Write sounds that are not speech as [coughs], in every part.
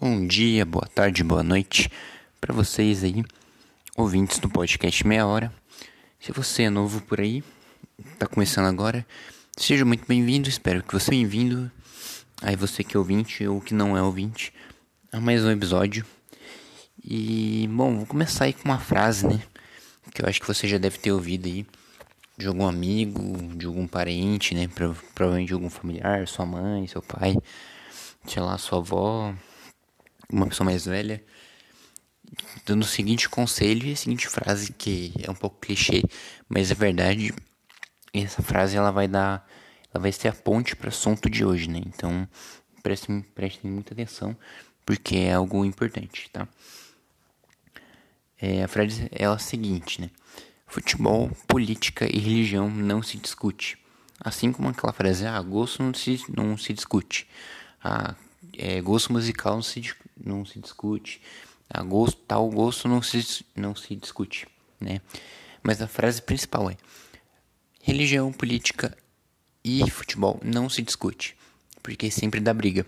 Bom dia, boa tarde, boa noite para vocês aí, ouvintes do podcast Meia Hora. Se você é novo por aí, tá começando agora, seja muito bem-vindo, espero que você bem-vindo. Aí você que é ouvinte ou que não é ouvinte, a mais um episódio. E, bom, vou começar aí com uma frase, né, que eu acho que você já deve ter ouvido aí de algum amigo, de algum parente, né, provavelmente de algum familiar, sua mãe, seu pai, sei lá, sua avó, uma pessoa mais velha, dando o seguinte conselho e a seguinte frase que é um pouco clichê, mas é verdade. Essa frase ela vai dar, ela vai ser a ponte para o assunto de hoje, né? Então prestem, prestem muita atenção porque é algo importante, tá? É, a frase é a seguinte, né? Futebol, política e religião não se discute. Assim como aquela frase, ah, gosto não se, não se discute. Ah, é, gosto musical não se, não se discute, a gosto, tal gosto não se, não se discute, né? Mas a frase principal é: religião, política e futebol não se discute, porque sempre dá briga.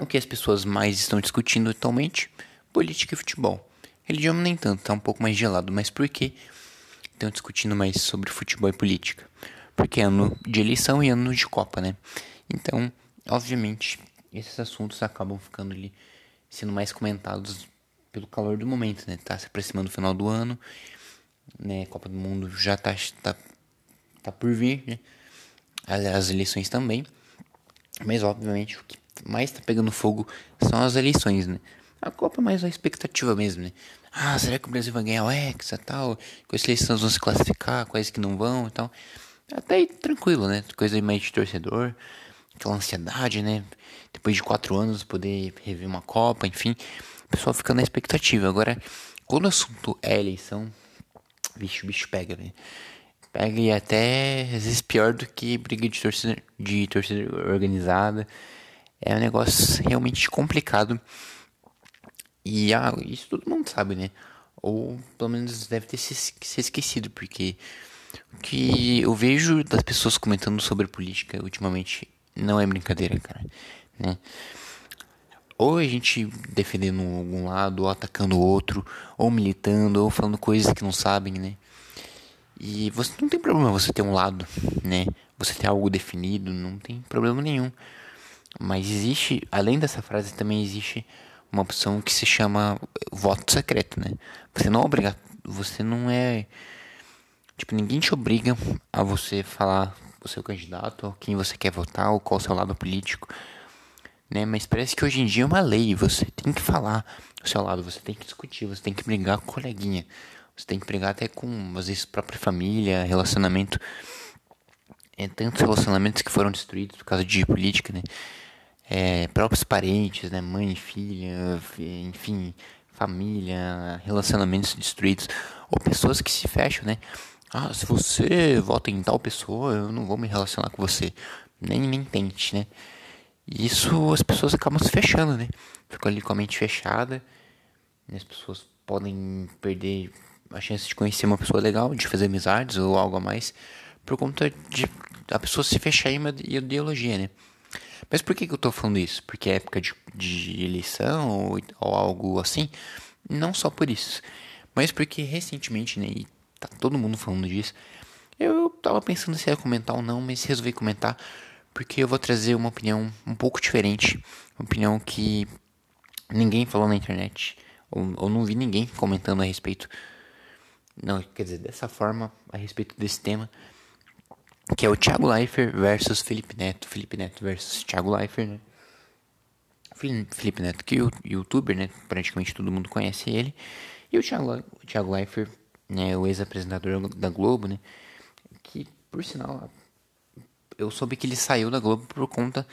O que as pessoas mais estão discutindo atualmente? Política e futebol. Religião nem tanto, tá um pouco mais gelado, mas por que estão discutindo mais sobre futebol e política? Porque é ano de eleição e ano de Copa, né? Então, obviamente, esses assuntos acabam ficando ali sendo mais comentados pelo calor do momento, né? Tá se aproximando o final do ano, né? Copa do Mundo já tá, tá, tá por vir, né? As eleições também. Mas, obviamente, o que mais tá pegando fogo são as eleições, né? A Copa é mais uma expectativa mesmo, né? Ah, será que o Brasil vai ganhar o Hexa tal? Quais eleições vão se classificar, quais que não vão e tal. Até aí tranquilo, né? Coisa mais de torcedor aquela ansiedade, né? Depois de quatro anos poder rever uma Copa, enfim, o pessoal fica na expectativa. Agora, quando o assunto é eleição, vixe, o bicho pega, né? Pega e até às vezes pior do que briga de torcida, de torcida organizada. É um negócio realmente complicado. E ah, isso todo mundo sabe, né? Ou pelo menos deve ter se, se esquecido, porque o que eu vejo das pessoas comentando sobre política ultimamente não é brincadeira, cara, né? Ou a gente defendendo algum lado, ou atacando o outro, ou militando, ou falando coisas que não sabem, né? E você não tem problema você ter um lado, né? Você ter algo definido, não tem problema nenhum. Mas existe, além dessa frase, também existe uma opção que se chama voto secreto, né? Você não é obriga, você não é tipo ninguém te obriga a você falar o seu candidato, quem você quer votar, ou qual o seu lado político, né? Mas parece que hoje em dia é uma lei, você tem que falar o seu lado, você tem que discutir, você tem que brigar com o coleguinha, você tem que brigar até com, às vezes, própria família, relacionamento. É, tantos relacionamentos que foram destruídos por causa de política, né? É, próprios parentes, né? Mãe, filha, enfim, família, relacionamentos destruídos. Ou pessoas que se fecham, né? Ah, se você vota em tal pessoa, eu não vou me relacionar com você. Nem, nem tente, né? E isso as pessoas acabam se fechando, né? Ficam ali com a mente fechada. E as pessoas podem perder a chance de conhecer uma pessoa legal, de fazer amizades ou algo a mais, por conta de a pessoa se fechar em uma ideologia, né? Mas por que, que eu tô falando isso? Porque é época de, de eleição ou, ou algo assim? Não só por isso. Mas porque recentemente, né? E tá todo mundo falando disso. Eu tava pensando se ia comentar ou não, mas resolvi comentar porque eu vou trazer uma opinião um pouco diferente, uma opinião que ninguém falou na internet, ou, ou não vi ninguém comentando a respeito. Não, quer dizer, dessa forma, a respeito desse tema, que é o Thiago Leifert versus Felipe Neto. Felipe Neto versus Thiago Leifert, né? Felipe Neto, que é youtuber, né? Praticamente todo mundo conhece ele. E o Thiago, Thiago Leifert né, o ex-apresentador da Globo, né, que por sinal eu soube que ele saiu da Globo por conta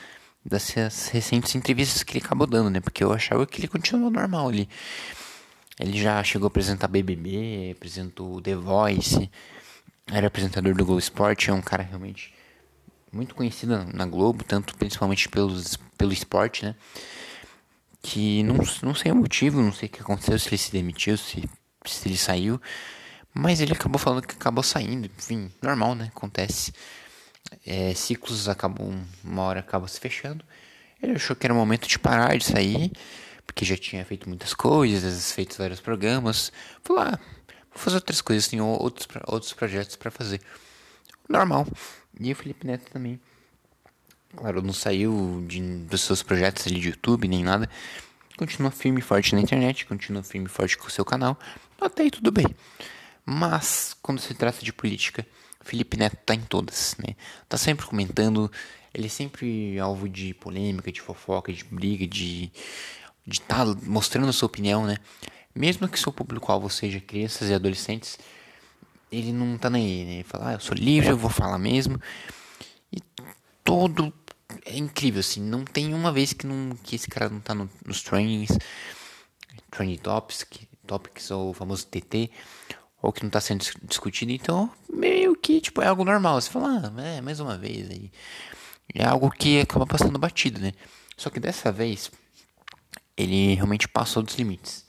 dessas recentes entrevistas que ele acabou dando, né, porque eu achava que ele continuou normal ali. Ele já chegou a apresentar BBB, apresentou The Voice, era apresentador do Globo Esporte, é um cara realmente muito conhecido na Globo, tanto principalmente pelos, pelo esporte, né? Que não, não sei o motivo, não sei o que aconteceu, se ele se demitiu, se, se ele saiu. Mas ele acabou falando que acabou saindo, enfim, normal, né? Acontece. É, ciclos acabam, uma hora acaba se fechando. Ele achou que era o momento de parar de sair, porque já tinha feito muitas coisas, feito vários programas. Falou, ah, vou fazer outras coisas, tem outros, outros projetos para fazer. Normal. E o Felipe Neto também. Claro, não saiu de, dos seus projetos ali de YouTube nem nada. Continua firme e forte na internet, continua firme e forte com o seu canal. Até aí tudo bem. Mas, quando se trata de política, Felipe Neto tá em todas, né? Tá sempre comentando, ele é sempre alvo de polêmica, de fofoca, de briga, de de tá mostrando a sua opinião, né? Mesmo que seu público-alvo seja crianças e adolescentes, ele não tá nem aí, né? Ele fala, ah, eu sou livre, eu vou falar mesmo. E todo é incrível, assim, não tem uma vez que, não, que esse cara não tá no, nos trainings, training topics, topics ou o famoso TT, ou que não tá sendo discutido, então meio que, tipo, é algo normal. Você fala, ah, é, mais uma vez aí. É algo que acaba passando batido, né? Só que dessa vez, ele realmente passou dos limites.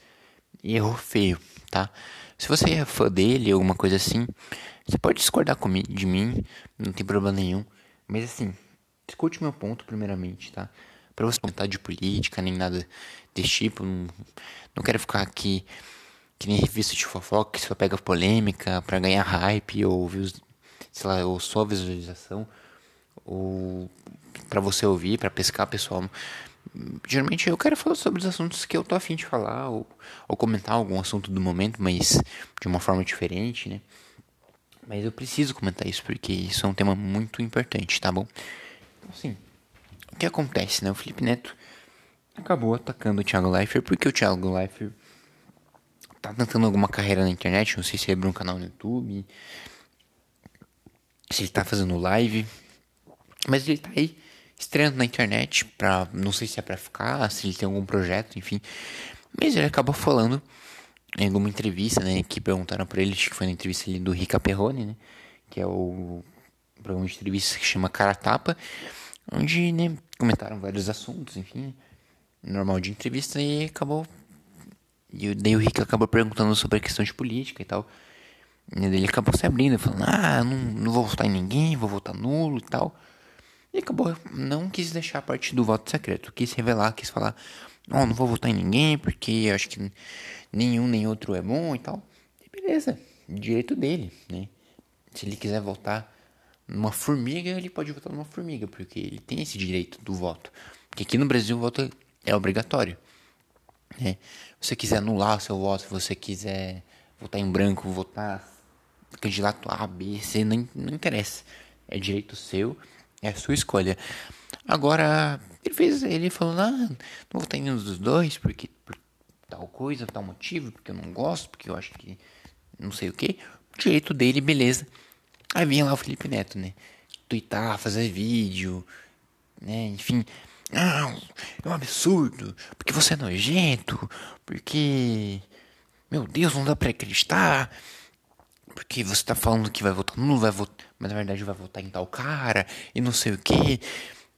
E errou feio, tá? Se você é fã dele, alguma coisa assim, você pode discordar comigo, de mim, não tem problema nenhum. Mas assim, escute meu ponto primeiramente, tá? Pra você comentar de política, nem nada desse tipo. Não, não quero ficar aqui que nem revista de fofoca que só pega polêmica para ganhar hype ou views, sei lá, ou só visualização ou para você ouvir, para pescar pessoal. Geralmente eu quero falar sobre os assuntos que eu tô afim de falar, ou, ou comentar algum assunto do momento, mas de uma forma diferente, né? Mas eu preciso comentar isso porque isso é um tema muito importante, tá bom? Então, assim, o que acontece, né? O Felipe Neto acabou atacando o Thiago Leifert porque o Thiago Leifert tá tentando alguma carreira na internet, não sei se ele abriu um canal no YouTube, se ele tá fazendo live, mas ele tá aí estreando na internet, pra, não sei se é pra ficar, se ele tem algum projeto, enfim. Mas ele acabou falando em alguma entrevista, né, que perguntaram pra ele, acho que foi na entrevista ali do Rica Perrone, né, que é o programa de entrevista que chama Cara Tapa, onde, né, comentaram vários assuntos, enfim, normal de entrevista, e acabou, e daí o Rica acabou perguntando sobre a questão de política e tal, e ele acabou se abrindo, falando, ah, não, não vou votar em ninguém, vou votar nulo e tal, e acabou, não quis deixar a parte do voto secreto, quis revelar, quis falar, oh, não vou votar em ninguém porque acho que nenhum nem outro é bom e tal. E beleza, direito dele, né? Se ele quiser votar numa formiga, ele pode votar numa formiga, porque ele tem esse direito do voto. Porque aqui no Brasil o voto é obrigatório. Né? Se você quiser anular o seu voto, se você quiser votar em branco, votar candidato A, B, C, não, não interessa. É direito seu é a sua escolha. Agora, ele fez, ele falou, ah, não vou estar em nenhum dos dois, porque por tal coisa, tal motivo, porque eu não gosto, porque eu acho que não sei o que. Direito dele, beleza. Aí vinha lá o Felipe Neto, né? Twittar, fazer vídeo, né? Enfim. Não, é um absurdo, porque você é nojento, porque. Meu Deus, não dá pra acreditar. Porque você tá falando que vai votar não vai votar, mas na verdade vai votar em tal cara e não sei o que.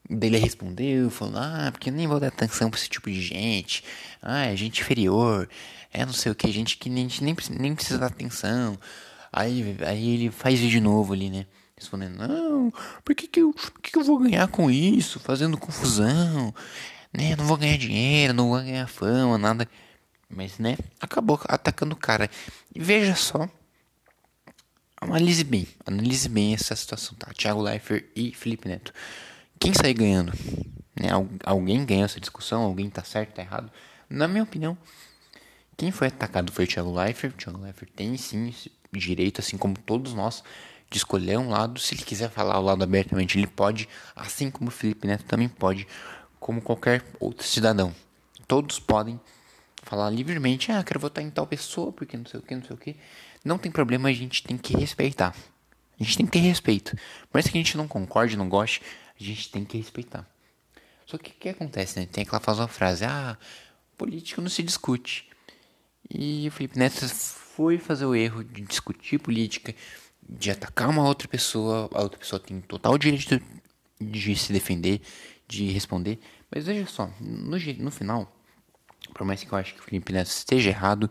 Daí ele respondeu, falou, ah, porque eu nem vou dar atenção pra esse tipo de gente. Ah, é gente inferior, é não sei o que, gente que nem, nem, nem precisa dar atenção. Aí, aí ele faz vídeo novo ali, né? Respondendo, não, por que, que, eu, por que, que eu vou ganhar com isso? Fazendo confusão, né? Não vou ganhar dinheiro, não vou ganhar fama, nada. Mas, né? Acabou atacando o cara. E veja só Analise bem, analise bem essa situação, tá? Thiago Leifert e Felipe Neto. Quem sai ganhando? Né? Alguém ganhou essa discussão? Alguém tá certo, tá errado? Na minha opinião, quem foi atacado foi o Thiago Leifert. O Thiago Leifert tem sim direito, assim como todos nós, de escolher um lado. Se ele quiser falar o lado abertamente, ele pode, assim como o Felipe Neto também pode, como qualquer outro cidadão. Todos podem falar livremente, ah, quero votar em tal pessoa, porque não sei o que, não sei o que. Não tem problema, a gente tem que respeitar. A gente tem que ter respeito. Por mais que a gente não concorde, não goste, a gente tem que respeitar. Só que o que acontece, né? Tem aquela famosa frase, ah, político não se discute. E o Felipe Neto foi fazer o erro de discutir política, de atacar uma outra pessoa, a outra pessoa tem total direito de se defender, de responder. Mas veja só, no, no final, por mais que eu acho que o Felipe Neto esteja errado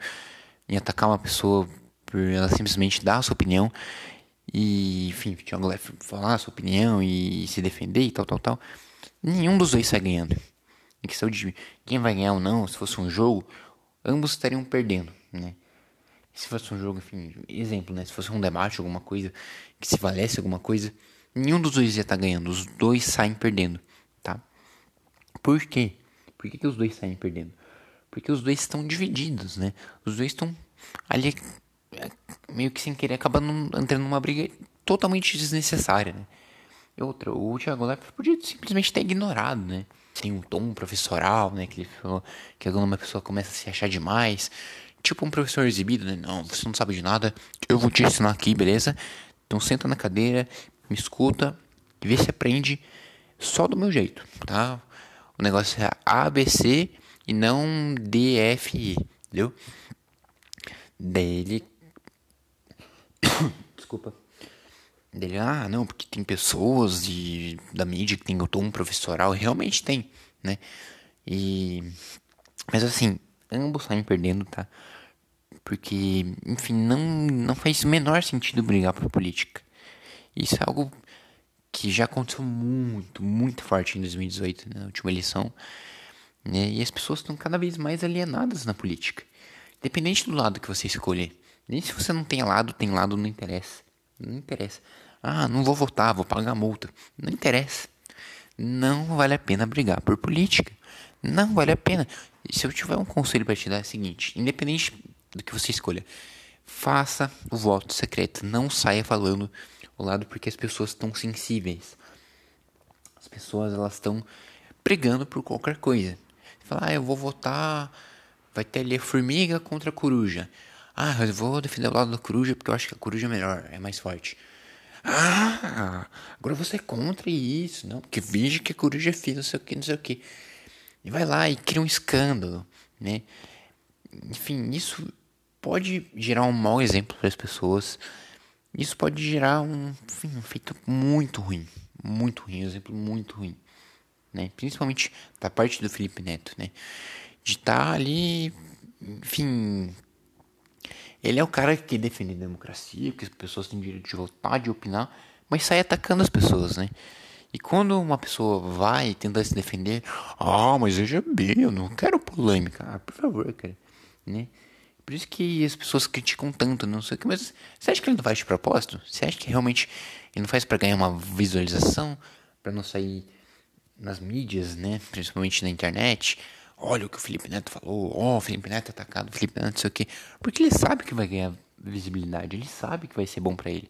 em atacar uma pessoa por ela simplesmente dar a sua opinião e, enfim, Thiago Leifert falar a sua opinião e se defender e tal, tal, tal. Nenhum dos dois sai ganhando. em questão de quem vai ganhar ou não, se fosse um jogo, ambos estariam perdendo, né? Se fosse um jogo, enfim, exemplo, né? Se fosse um debate, alguma coisa que se valesse alguma coisa, nenhum dos dois ia estar tá ganhando, os dois saem perdendo, tá? Por quê? Por que, que os dois saem perdendo? Porque os dois estão divididos, né? Os dois estão ali é, meio que sem querer acabando entrando numa briga totalmente desnecessária, né? E outra, o Thiago Leifert podia simplesmente ter ignorado, né? Tem um tom professoral, né? Que ele falou que alguma pessoa começa a se achar demais. Tipo um professor exibido, né? Não, você não sabe de nada. Eu vou te ensinar aqui, beleza? Então senta na cadeira, me escuta e vê se aprende só do meu jeito, tá? O negócio é ABC e não DFI, entendeu? Dele. [coughs] Desculpa. Dele, ah, não, porque tem pessoas de, da mídia que tem tom professoral, realmente tem, né? E. Mas assim, ambos saem perdendo, tá? Porque, enfim, não, não faz o menor sentido brigar por política. Isso é algo que já aconteceu muito, muito forte em 2018, né, na última eleição. Né? E as pessoas estão cada vez mais alienadas na política. Independente do lado que você escolher. Nem se você não tem lado, tem lado, não interessa. Não interessa. Ah, não vou votar, vou pagar multa. Não interessa. Não vale a pena brigar por política. Não vale a pena. Se eu tiver um conselho para te dar é o seguinte: independente do que você escolha, faça o voto secreto. Não saia falando o lado porque as pessoas estão sensíveis. As pessoas elas estão brigando por qualquer coisa. Fala, ah, eu vou votar, vai ter ali a formiga contra a coruja. Ah, eu vou defender o lado da coruja porque eu acho que a coruja é melhor, é mais forte. Ah, agora você é contra isso, não? Porque veja que a coruja é filha, não sei o que, não sei o que. E vai lá e cria um escândalo, né? Enfim, isso pode gerar um mau exemplo para as pessoas. Isso pode gerar um, enfim, um efeito muito ruim, muito ruim, um exemplo muito ruim né? Principalmente da parte do Felipe Neto, né? De estar tá ali, enfim, ele é o cara que defende a democracia, que as pessoas têm direito de votar, de opinar, mas sai atacando as pessoas, né? E quando uma pessoa vai tentar se defender, ah, mas veja bem, eu não quero polêmica, ah, por favor, cara, né? Por isso que as pessoas criticam tanto, não sei o que, mas você acha que ele não faz de propósito? Você acha que realmente ele não faz para ganhar uma visualização, para não sair nas mídias, né? Principalmente na internet. Olha o que o Felipe Neto falou. Ó, oh, o Felipe Neto é atacado, o Felipe Neto não sei o quê. Porque ele sabe que vai ganhar visibilidade. Ele sabe que vai ser bom para ele.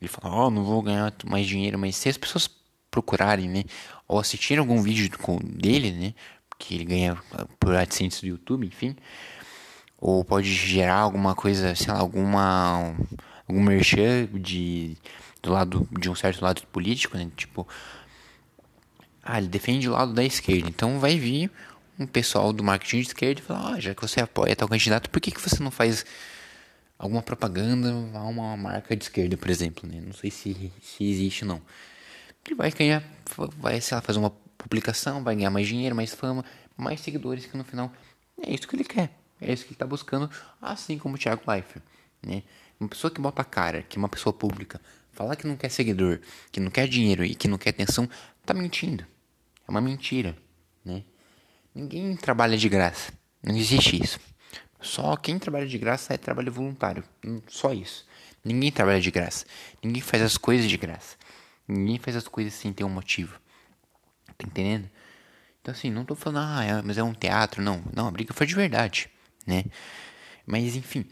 Ele fala, ó, oh, não vou ganhar mais dinheiro. Mas se as pessoas procurarem, né? Ou assistirem algum vídeo dele, né? Que ele ganha por AdSense do YouTube, enfim. Ou pode gerar alguma coisa, sei lá, alguma... Algum merchan de... Do lado... De um certo lado político, né? Tipo ah, ele defende o lado da esquerda. Então vai vir um pessoal do marketing de esquerda e falar: ah, já que você apoia tal candidato, por que, que você não faz alguma propaganda a uma marca de esquerda, por exemplo? Né? Não sei se, se existe não. Ele vai ganhar, vai, sei lá, fazer uma publicação, vai ganhar mais dinheiro, mais fama, mais seguidores, que no final é isso que ele quer. É isso que ele está buscando, assim como o Thiago Leifert. Né? Uma pessoa que bota a cara, que é uma pessoa pública, falar que não quer seguidor, que não quer dinheiro e que não quer atenção, tá mentindo. É uma mentira, né? Ninguém trabalha de graça. Não existe isso. Só quem trabalha de graça é trabalho voluntário. Hum, só isso. Ninguém trabalha de graça. Ninguém faz as coisas de graça. Ninguém faz as coisas sem ter um motivo. Tá entendendo? Então assim, não tô falando, ah, é, mas é um teatro. Não, não, a briga foi de verdade, né? Mas enfim,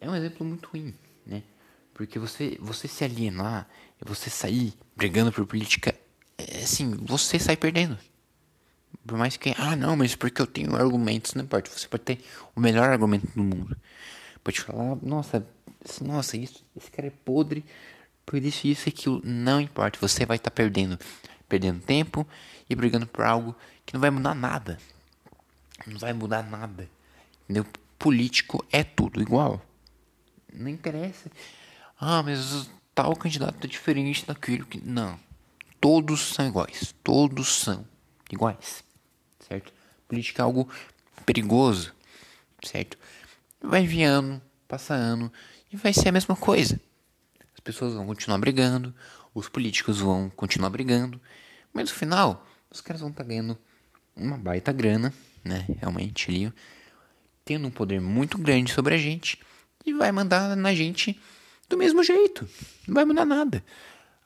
é um exemplo muito ruim, né? Porque você, você se alienar, você sair brigando por política é, assim, você sai perdendo. Por mais que, ah, não, mas porque eu tenho argumentos, não importa. Você pode ter o melhor argumento do mundo. Pode falar, nossa, nossa, isso, esse cara é podre, por isso, isso e aquilo. Não importa, você vai estar tá perdendo. Perdendo tempo e brigando por algo que não vai mudar nada. Não vai mudar nada. Entendeu? Político é tudo igual. Não interessa. Ah, mas tal candidato é diferente daquilo que. Não todos são iguais. Todos são iguais. Certo? Política é algo perigoso. Certo? Vai vir ano, passa ano e vai ser a mesma coisa. As pessoas vão continuar brigando, os políticos vão continuar brigando, mas no final, os caras vão estar tá ganhando uma baita grana, né? Realmente ali, tendo um poder muito grande sobre a gente e vai mandar na gente do mesmo jeito. Não vai mudar nada.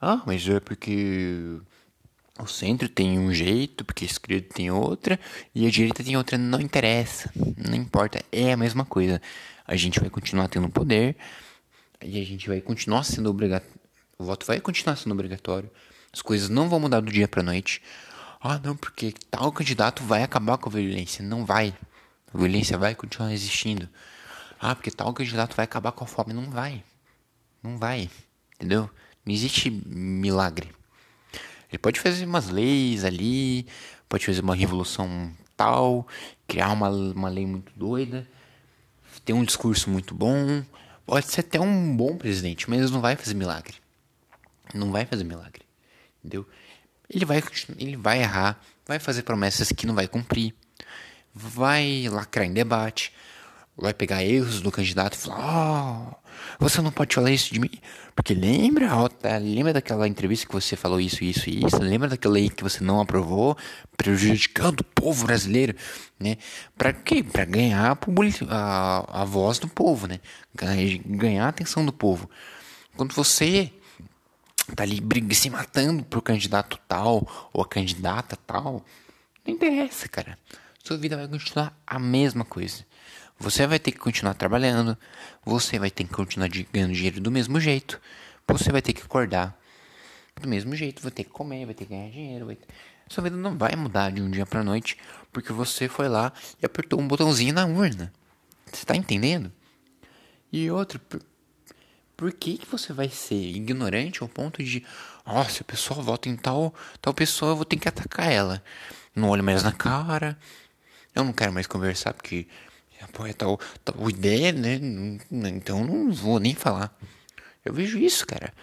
Ah, mas é porque o centro tem um jeito, porque a esquerda tem outra e a direita tem outra. Não interessa, não importa, é a mesma coisa. A gente vai continuar tendo poder e a gente vai continuar sendo obrigatório. O voto vai continuar sendo obrigatório. As coisas não vão mudar do dia para noite. Ah, não, porque tal candidato vai acabar com a violência. Não vai. A violência vai continuar existindo. Ah, porque tal candidato vai acabar com a fome. Não vai. Não vai. Entendeu? Não existe milagre. Ele pode fazer umas leis ali, pode fazer uma revolução tal, criar uma, uma lei muito doida, ter um discurso muito bom, pode ser até um bom presidente, mas não vai fazer milagre. Não vai fazer milagre. Entendeu? Ele vai, ele vai errar, vai fazer promessas que não vai cumprir, vai lacrar em debate, vai pegar erros do candidato e falar: oh, você não pode falar isso de mim. Porque lembra, lembra daquela entrevista que você falou isso, isso e isso? Lembra daquela lei que você não aprovou, prejudicando o povo brasileiro, né? Para quê? Para ganhar a, a, a voz do povo, né? Ganhar a atenção do povo. Quando você tá ali se matando pro candidato tal ou a candidata tal, não interessa, cara. Sua vida vai continuar a mesma coisa. Você vai ter que continuar trabalhando, você vai ter que continuar ganhando dinheiro do mesmo jeito, você vai ter que acordar do mesmo jeito, vai ter que comer, vai ter que ganhar dinheiro. Ter... Sua vida não vai mudar de um dia para noite porque você foi lá e apertou um botãozinho na urna. Você tá entendendo? E outro, por, por que, que você vai ser ignorante ao ponto de, ó, oh, se a pessoa vota em tal, tal pessoa, eu vou ter que atacar ela. Não olho mais na cara, eu não quero mais conversar porque apoia tal, tal ideia, né? Então não vou nem falar. Eu vejo isso, cara.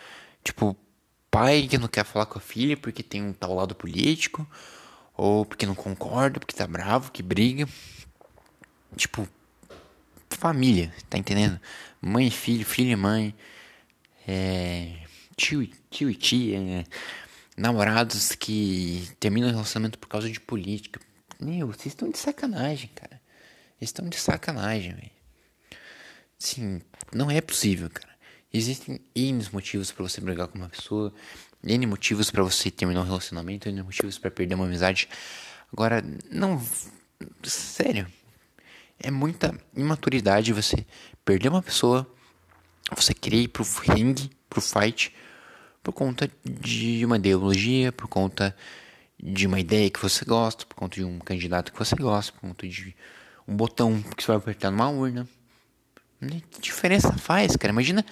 Tipo, pai que não quer falar com a filha porque tem um tal lado político, ou porque não concorda, porque tá bravo, que briga. Tipo, família, tá entendendo? Mãe e filho, filho e mãe, é, tio, tio e tia, é, namorados que terminam o relacionamento por causa de política. Meu, vocês estão de sacanagem, cara. Eles estão de sacanagem, velho. Sim, não é possível, cara. Existem N motivos para você brigar com uma pessoa, N motivos para você terminar um relacionamento, N motivos para perder uma amizade. Agora, não. Sério. É muita imaturidade você perder uma pessoa, você querer ir pro ringue, pro fight, por conta de uma ideologia, por conta de uma ideia que você gosta, por conta de um candidato que você gosta, por conta de um botão que você vai apertar numa urna. Que diferença faz, cara? Imagina.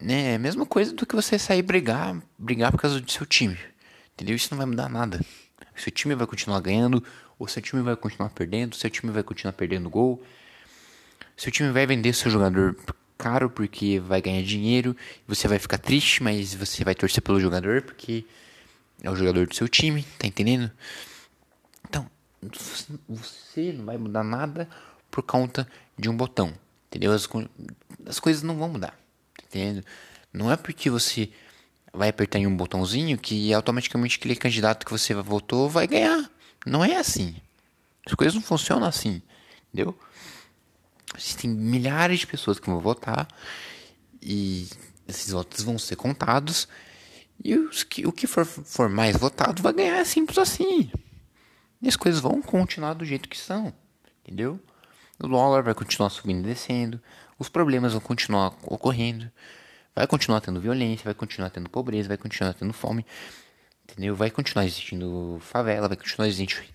Né, é a mesma coisa do que você sair brigar, brigar por causa do seu time. Entendeu? Isso não vai mudar nada. Seu time vai continuar ganhando, ou seu time vai continuar perdendo, seu time vai continuar perdendo gol. Seu time vai vender seu jogador caro porque vai ganhar dinheiro, você vai ficar triste, mas você vai torcer pelo jogador porque é o jogador do seu time, tá entendendo? você não vai mudar nada por conta de um botão, entendeu? As, as coisas não vão mudar, entendeu? Não é porque você vai apertar em um botãozinho que automaticamente aquele candidato que você votou vai ganhar. Não é assim. As coisas não funcionam assim, entendeu? Existem milhares de pessoas que vão votar e esses votos vão ser contados e os que, o que for, for mais votado vai ganhar, é simples assim. E as coisas vão continuar do jeito que são, entendeu? O dólar vai continuar subindo e descendo, os problemas vão continuar ocorrendo, vai continuar tendo violência, vai continuar tendo pobreza, vai continuar tendo fome, entendeu? Vai continuar existindo favela, vai continuar existindo,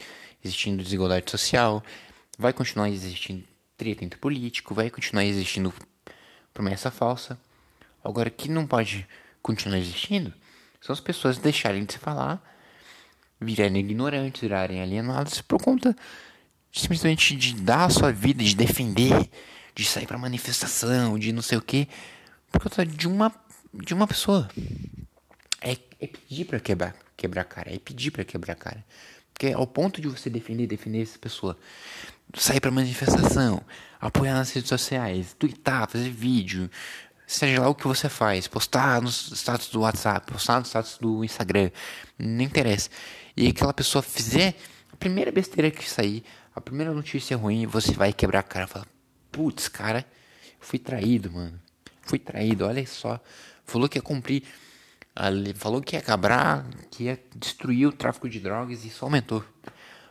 existindo desigualdade social, vai continuar existindo treta entre político, vai continuar existindo promessa falsa. Agora, que não pode continuar existindo são as pessoas deixarem de se falar virarem ignorantes, virarem alienados por conta simplesmente de dar a sua vida, de defender, de sair para manifestação, de não sei o que, por conta de uma de uma pessoa. É, é pedir para quebrar, quebrar cara, é pedir para quebrar cara. Porque ao ponto de você defender, defender essa pessoa, sair para manifestação, apoiar nas redes sociais, twittar, fazer vídeo, seja lá o que você faz, postar nos status do WhatsApp, postar no status do Instagram, não interessa e aquela pessoa fizer primeira besteira que sair, a primeira notícia ruim, você vai quebrar a cara e falar: Putz, cara, fui traído, mano. Fui traído, olha só. Falou que ia cumprir. Falou que ia acabar, que ia destruir o tráfico de drogas e isso aumentou.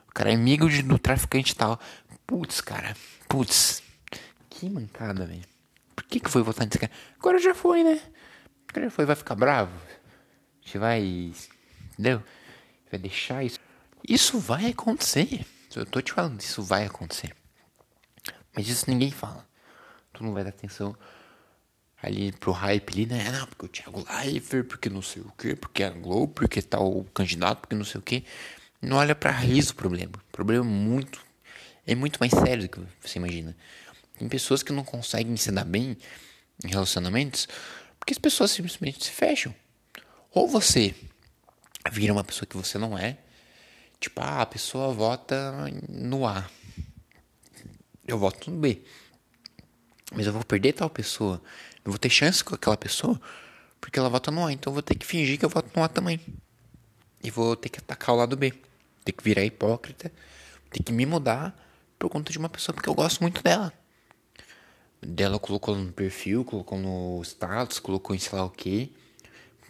O cara é amigo de, do traficante e tal. Putz, cara. Putz. Que mancada, velho. Que, que foi votar nesse cara? Agora já foi, né? Agora já foi, vai ficar bravo. A gente vai. Entendeu? Vai deixar isso. Isso vai acontecer. Eu tô te falando, isso vai acontecer. Mas isso ninguém fala. Tu não vai dar atenção ali pro hype ali, né? Não, porque o Thiago Leifert, porque não sei o que, porque a Globo, porque tal o candidato, porque não sei o que. Não olha pra raiz do problema. O problema é muito. É muito mais sério do que você imagina. Tem pessoas que não conseguem se dar bem em relacionamentos porque as pessoas simplesmente se fecham. Ou você vira uma pessoa que você não é. Tipo, ah, a pessoa vota no A. Eu voto no B. Mas eu vou perder tal pessoa. Vou ter chance com aquela pessoa porque ela vota no A. Então eu vou ter que fingir que eu voto no A também. E vou ter que atacar o lado B. Ter que virar hipócrita. Ter que me mudar por conta de uma pessoa porque eu gosto muito dela. Dela colocou no perfil, colocou no status, colocou em sei lá o que.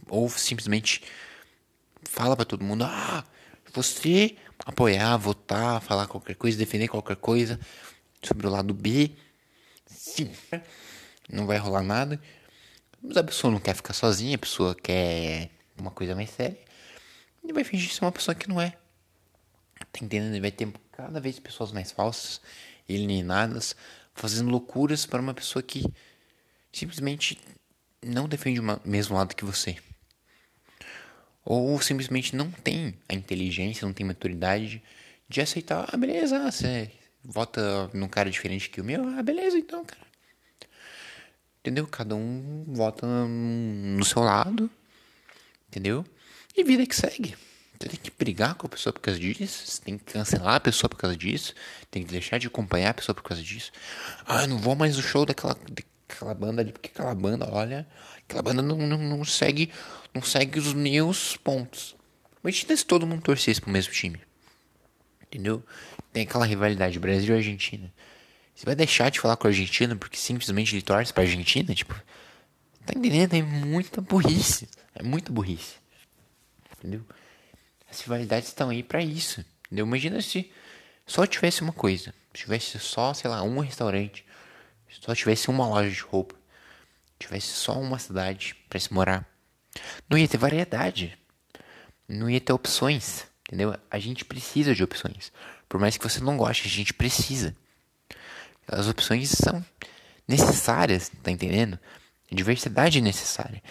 Ou simplesmente fala para todo mundo: ah, você apoiar, votar, falar qualquer coisa, defender qualquer coisa sobre o lado B. Sim, não vai rolar nada. Mas a pessoa não quer ficar sozinha, a pessoa quer uma coisa mais séria. E vai fingir ser uma pessoa que não é. Tá entendendo? Vai ter cada vez pessoas mais falsas, alienadas, fazendo loucuras para uma pessoa que simplesmente não defende o mesmo lado que você. Ou simplesmente não tem a inteligência, não tem maturidade de aceitar, ah, beleza, você vota num cara diferente que o meu, ah, beleza então, cara. Entendeu? Cada um vota no seu lado, entendeu? E vida que segue. Tem que brigar com a pessoa por causa disso, você tem que cancelar a pessoa por causa disso, tem que deixar de acompanhar a pessoa por causa disso. Ah, eu não vou mais no show daquela, daquela banda ali, porque aquela banda, olha, aquela banda não, não, não segue não segue os meus pontos. Imagina se todo mundo torcesse pro mesmo time. Entendeu? Tem aquela rivalidade Brasil e Argentina. Você vai deixar de falar com a Argentina porque simplesmente ele torce pra Argentina? Tipo, tá entendendo? É muita burrice. É muita burrice. Entendeu? As rivalidades estão aí para isso. Entendeu? Imagina se só tivesse uma coisa. Se tivesse só, sei lá, um restaurante. Se só tivesse uma loja de roupa. Tivesse só uma cidade para se morar. Não ia ter variedade. Não ia ter opções. Entendeu? A gente precisa de opções. Por mais que você não goste, a gente precisa. As opções são necessárias, tá entendendo? Diversidade é necessária.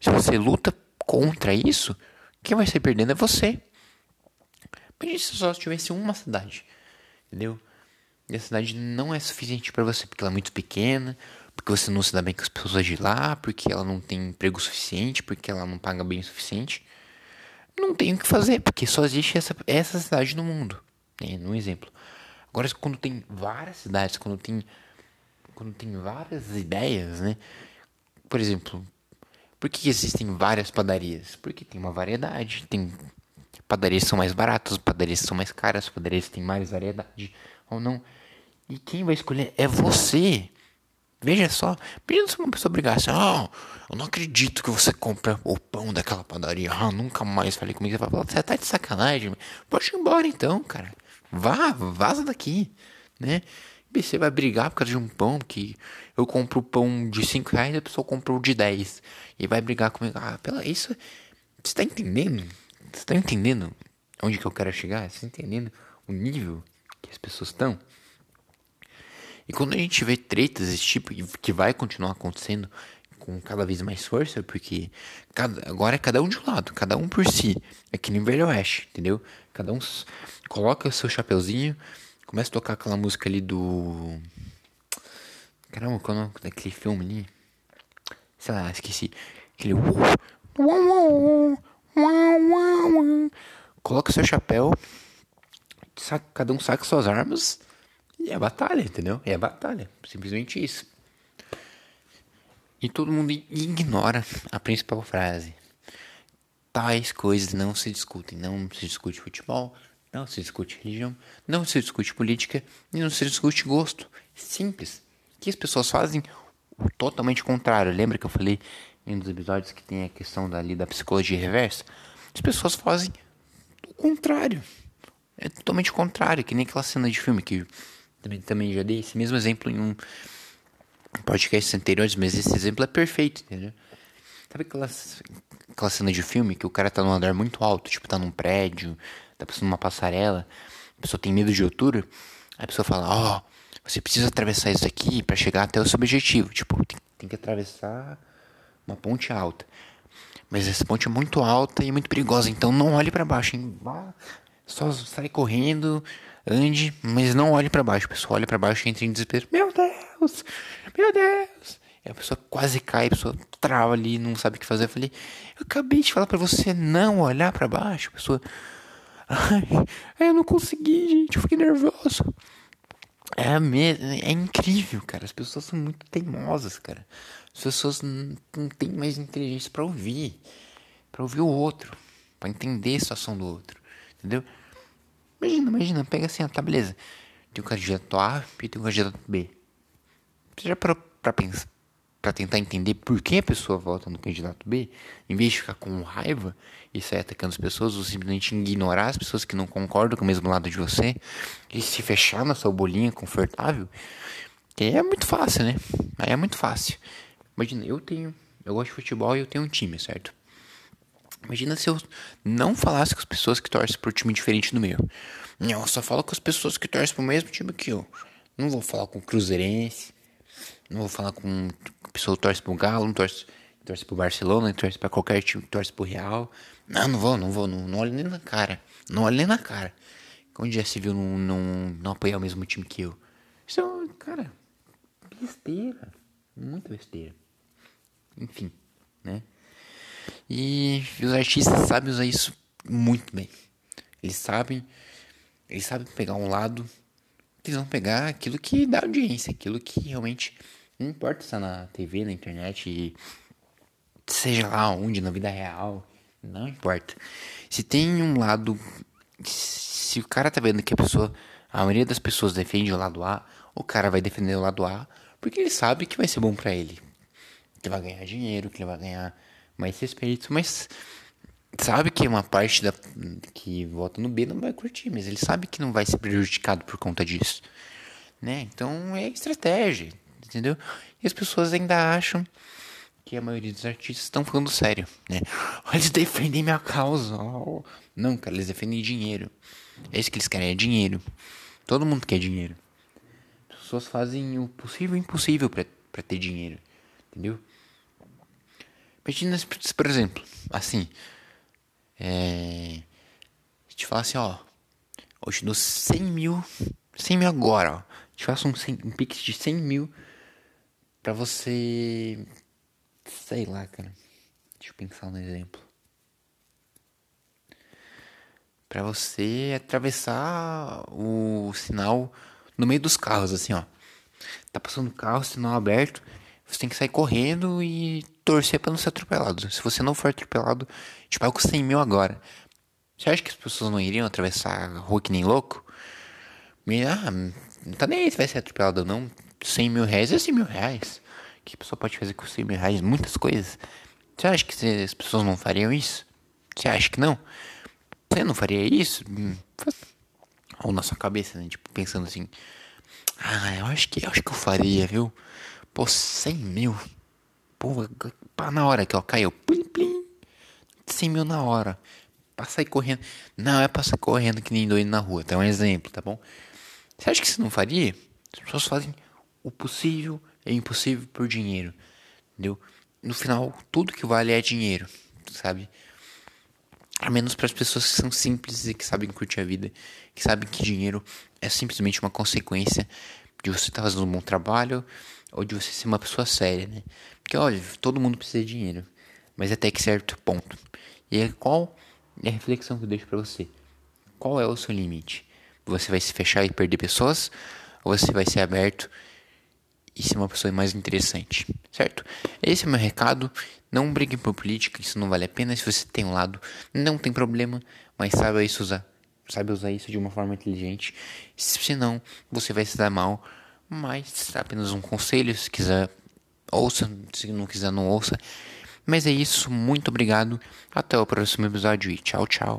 Se você luta contra isso, quem vai sair perdendo é você. Imagina se só tivesse uma cidade, entendeu? E a cidade não é suficiente para você, porque ela é muito pequena, porque você não se dá bem com as pessoas de lá, porque ela não tem emprego suficiente, porque ela não paga bem o suficiente. Não tem o que fazer, porque só existe essa, essa cidade no mundo. Né? Um exemplo. Agora, quando tem várias cidades, quando tem, quando tem várias ideias, né? Por exemplo, por que existem várias padarias? Porque tem uma variedade. Tem padarias são mais baratas, padarias são mais caras, padarias têm mais variedade ou não. E quem vai escolher é você. Veja só, imagina se uma pessoa brigasse, ah, eu não acredito que você compra o pão daquela padaria, ah, nunca mais falei comigo. Você você tá de sacanagem, pode ir embora então, cara. Vá, vaza daqui, né? você vai brigar por causa de um pão que eu compro pão de 5 reais e a pessoa comprou de 10. E vai brigar comigo. Ah, pela isso. Você tá entendendo? Você tá entendendo onde que eu quero chegar? Você tá entendendo o nível que as pessoas estão? E quando a gente vê tretas desse tipo, que vai continuar acontecendo com cada vez mais força, porque cada, agora é cada um de um lado, cada um por si. É que nem Velho Oeste, entendeu? Cada um coloca o seu chapeuzinho Começa a tocar aquela música ali do. Caramba, qual é o nome daquele filme ali? Sei lá, esqueci. Aquele. Coloca seu chapéu. Saca, cada um saca suas armas. E é batalha, entendeu? É batalha. Simplesmente isso. E todo mundo ignora a principal frase. Tais coisas não se discutem. Não se discute futebol, não se discute religião, não se discute política e não se discute gosto. Simples. Que as pessoas fazem o totalmente contrário. Lembra que eu falei em um dos episódios que tem a questão dali da psicologia reversa? As pessoas fazem o contrário. É totalmente contrário, que nem aquela cena de filme que também, também já dei esse mesmo exemplo em um podcast anteriores, mas esse exemplo é perfeito, entendeu? Sabe aquela, aquela cena de filme que o cara tá num andar muito alto, tipo, tá num prédio, tá passando uma passarela, a pessoa tem medo de altura, a pessoa fala, ó, oh, você precisa atravessar isso aqui para chegar até o seu objetivo. Tipo, tem, tem, que atravessar uma ponte alta. Mas essa ponte é muito alta e muito perigosa, então não olhe para baixo, hein? Só sai correndo, ande, mas não olhe para baixo. A pessoa olha para baixo e entra em desespero. Meu Deus! Meu Deus! E a pessoa quase cai, a pessoa trava ali, não sabe o que fazer. Eu falei, eu acabei de falar para você não olhar para baixo. A pessoa, ai, eu não consegui, gente, eu fiquei nervoso. É, é incrível, cara. As pessoas são muito teimosas, cara. As pessoas não, têm mais inteligência para ouvir, para ouvir o outro, para entender a situação do outro, entendeu? Imagina, imagina, pega assim, ah, tá beleza. Tem um candidato A e tem um candidato B. Você já parou pra pensar, para tentar entender por que a pessoa vota no candidato B, em vez de ficar com raiva e sair atacando as pessoas, ou simplesmente ignorar as pessoas que não concordam com o mesmo lado de você e se fechar na sua bolinha confortável, que é muito fácil, né? Aí é muito fácil. Imagina, eu tenho, eu gosto de futebol e eu tenho um time, certo? Imagina se eu não falasse com as pessoas que torcem um time diferente do meu. Não, eu só falo com as pessoas que torcem pro mesmo time que eu. Não vou falar com o Cruzeirense, não vou falar com pessoa torce pro Galo, não torce, torce pro Barcelona, torce pra qualquer time, torce pro Real. Não, não vou, não vou, não, não olho nem na cara. Não olho nem na cara. Onde já se viu não, apoiar o mesmo time que eu? Isso é, cara, besteira. Muita besteira. Enfim, né? E os artistas sabem usar isso muito bem. Eles sabem, eles sabem pegar um lado, eles vão pegar aquilo que dá audiência, aquilo que realmente não importa se é na TV, na internet, seja lá onde, na vida real. Não importa. Se tem um lado. Se o cara tá vendo que a pessoa. A maioria das pessoas defende o lado A, o cara vai defender o lado A porque ele sabe que vai ser bom para ele. Que vai ganhar dinheiro, que ele vai ganhar mais respeito, mas sabe que uma parte da que vota no B não vai curtir, mas ele sabe que não vai ser prejudicado por conta disso, né? Então é estratégia entendeu? E as pessoas ainda acham que a maioria dos artistas estão falando sério, né? [laughs] Eles defendem minha causa. Não, cara, eles defendem dinheiro. É isso que eles querem, é dinheiro. Todo mundo quer dinheiro. As pessoas fazem o possível e o impossível para ter dinheiro, entendeu? Imagina, por exemplo, assim, é... Se te falar assim, ó, eu te dou 100 mil, 100 mil agora, ó. Te faço um, 100, um pix de 100 mil para você. Sei lá, cara. Deixa eu pensar no exemplo. Para você atravessar o sinal no meio dos carros, assim, ó. Tá passando o carro, sinal aberto. Você tem que sair correndo e torcer para não ser atropelado. Se você não for atropelado, te pago 100 mil agora. Você acha que as pessoas não iriam atravessar a rua que nem louco? Ah, não tá nem aí se vai ser atropelado ou não. 100 mil reais é 100 mil reais. Que a pessoa pode fazer com 100 mil reais? Muitas coisas. Você acha que as pessoas não fariam isso? Você acha que não? Você não faria isso? Hum, Ou na sua cabeça, né? Tipo, pensando assim. Ah, eu acho que eu acho que eu faria, viu? Pô, 100 mil. Pô, pá, na hora que ó, caiu. Plim, plim. 100 mil na hora. Pra sair correndo. Não, é pra sair correndo que nem doido na rua. Tá um exemplo, tá bom? Você acha que você não faria? As pessoas fazem o possível é impossível por dinheiro, entendeu? No final, tudo que vale é dinheiro, sabe? A menos para as pessoas que são simples e que sabem curtir a vida, que sabem que dinheiro é simplesmente uma consequência de você estar fazendo um bom trabalho ou de você ser uma pessoa séria, né? Porque, olha, todo mundo precisa de dinheiro, mas até que certo ponto. E qual é a reflexão que eu deixo para você? Qual é o seu limite? Você vai se fechar e perder pessoas? Ou você vai ser aberto e ser uma pessoa mais interessante, certo? Esse é o meu recado. Não brigue por política, isso não vale a pena. Se você tem um lado, não tem problema, mas saiba isso usar saiba usar isso de uma forma inteligente. Senão, você vai se dar mal. Mas é apenas um conselho. Se quiser, ouça. Se não quiser, não ouça. Mas é isso. Muito obrigado. Até o próximo episódio e tchau, tchau.